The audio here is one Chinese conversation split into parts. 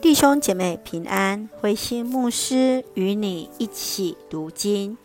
弟兄姐妹平安，慧心牧师与你一起读经，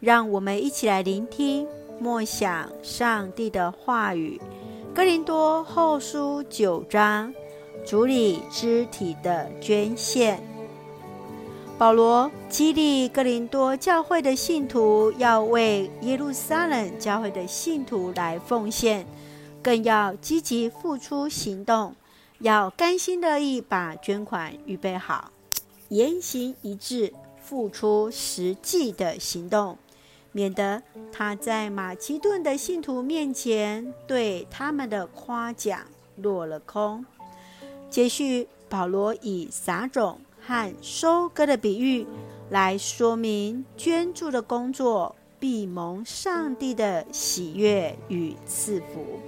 让我们一起来聆听默想上帝的话语。哥林多后书九章，主理肢体的捐献。保罗激励哥林多教会的信徒要为耶路撒冷教会的信徒来奉献，更要积极付出行动。要甘心乐意把捐款预备好，言行一致，付出实际的行动，免得他在马其顿的信徒面前对他们的夸奖落了空。接续，保罗以撒种和收割的比喻来说明捐助的工作必蒙上帝的喜悦与赐福。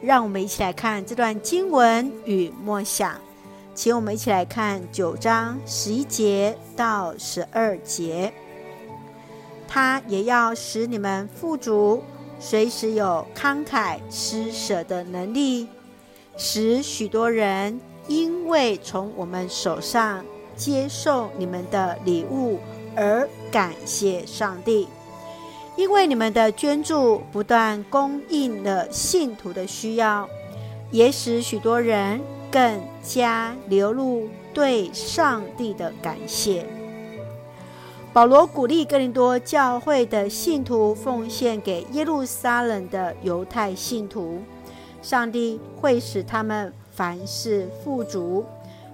让我们一起来看这段经文与默想，请我们一起来看九章十一节到十二节。他也要使你们富足，随时有慷慨施舍的能力，使许多人因为从我们手上接受你们的礼物而感谢上帝。因为你们的捐助不断供应了信徒的需要，也使许多人更加流露对上帝的感谢。保罗鼓励哥林多教会的信徒奉献给耶路撒冷的犹太信徒，上帝会使他们凡事富足，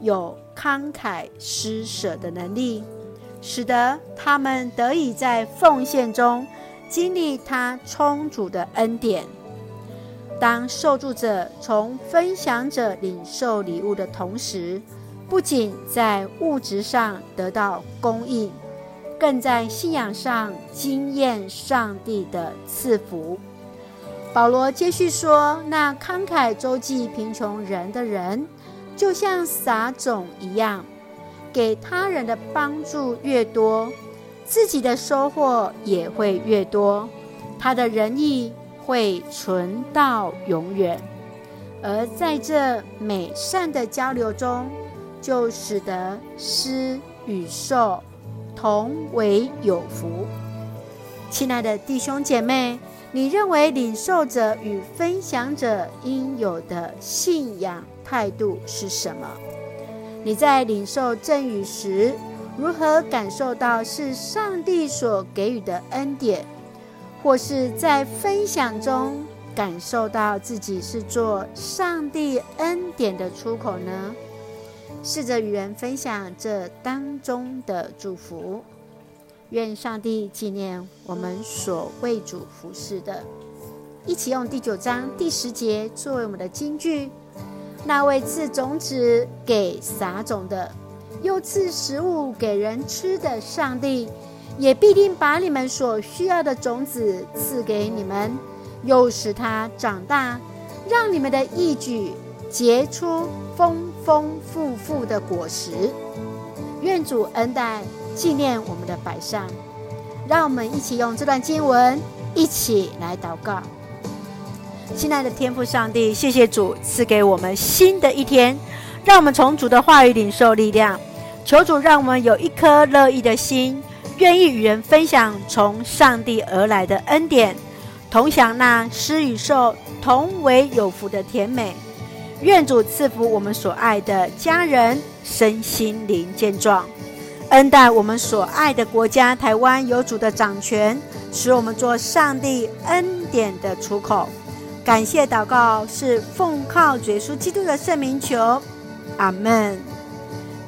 有慷慨施舍的能力，使得他们得以在奉献中。经历他充足的恩典，当受助者从分享者领受礼物的同时，不仅在物质上得到供应，更在信仰上经验上帝的赐福。保罗接续说：“那慷慨周济贫穷人的人，就像撒种一样，给他人的帮助越多。”自己的收获也会越多，他的仁义会存到永远，而在这美善的交流中，就使得施与受同为有福。亲爱的弟兄姐妹，你认为领受者与分享者应有的信仰态度是什么？你在领受赠与时，如何感受到是上帝所给予的恩典，或是在分享中感受到自己是做上帝恩典的出口呢？试着与人分享这当中的祝福。愿上帝纪念我们所为主服侍的。一起用第九章第十节作为我们的金句：那位赐种子给撒种的。又赐食物给人吃的上帝，也必定把你们所需要的种子赐给你们，又使它长大，让你们的义举结出丰丰富富的果实。愿主恩待纪念我们的百善，让我们一起用这段经文一起来祷告。亲爱的天父上帝，谢谢主赐给我们新的一天，让我们从主的话语领受力量。求主让我们有一颗乐意的心，愿意与人分享从上帝而来的恩典，同享那施与受同为有福的甜美。愿主赐福我们所爱的家人身心灵健壮，恩待我们所爱的国家台湾有主的掌权，使我们做上帝恩典的出口。感谢祷告是奉靠主耶稣基督的圣名求，阿门。